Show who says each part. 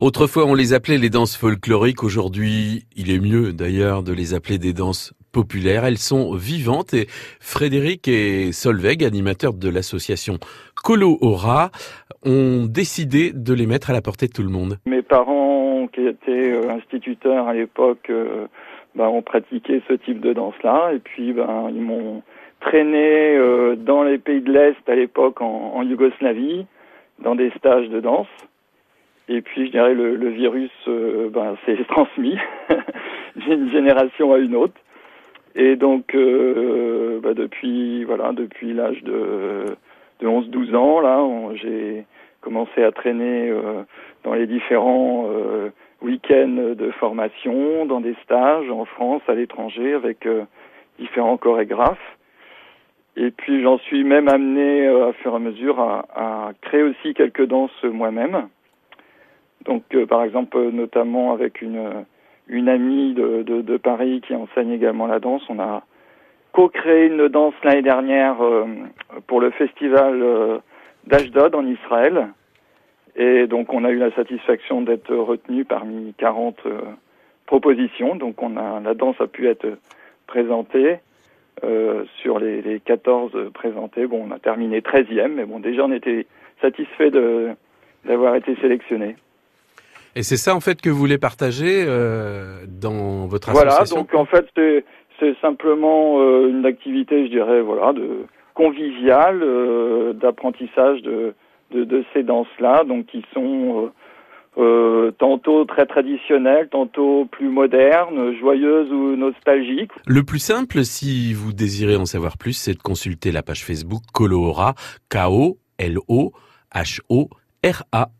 Speaker 1: Autrefois, on les appelait les danses folkloriques. Aujourd'hui, il est mieux d'ailleurs de les appeler des danses populaires. Elles sont vivantes et Frédéric et Solveig, animateurs de l'association Colo Aura, ont décidé de les mettre à la portée de tout le monde.
Speaker 2: Mes parents, qui étaient euh, instituteurs à l'époque, euh, ben, ont pratiqué ce type de danse-là. Et puis, ben, ils m'ont traîné euh, dans les pays de l'Est à l'époque en, en Yougoslavie, dans des stages de danse. Et puis, je dirais, le, le virus euh, ben, s'est transmis d'une génération à une autre. Et donc, euh, ben, depuis voilà, depuis l'âge de, de 11-12 ans, là, j'ai commencé à traîner euh, dans les différents euh, week-ends de formation, dans des stages en France, à l'étranger, avec euh, différents chorégraphes. Et puis, j'en suis même amené, à fur et à mesure, à, à créer aussi quelques danses moi-même. Donc, euh, par exemple, notamment avec une, amie de, Paris qui enseigne également la danse, on a co-créé une danse l'année dernière euh, pour le festival euh, d'Ashdod en Israël. Et donc, on a eu la satisfaction d'être retenu parmi 40 euh, propositions. Donc, on a, la danse a pu être présentée. Sur les, les 14 présentés, bon, on a terminé 13e, mais bon, déjà on était satisfait d'avoir été sélectionné.
Speaker 1: Et c'est ça en fait que vous voulez partager euh, dans votre
Speaker 2: association Voilà, donc en fait c'est simplement euh, une activité, je dirais, voilà, de conviviale, euh, d'apprentissage de, de, de, ces danses-là, donc qui sont euh, tantôt très traditionnelles, tantôt plus modernes, joyeuses ou nostalgiques.
Speaker 1: Le plus simple, si vous désirez en savoir plus, c'est de consulter la page Facebook Colohora, K-O-L-O-H-O-R-A.